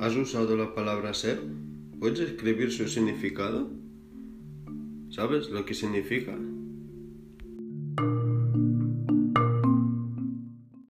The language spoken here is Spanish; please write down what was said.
¿Has usado la palabra ser? ¿Puedes escribir su significado? ¿Sabes lo que significa?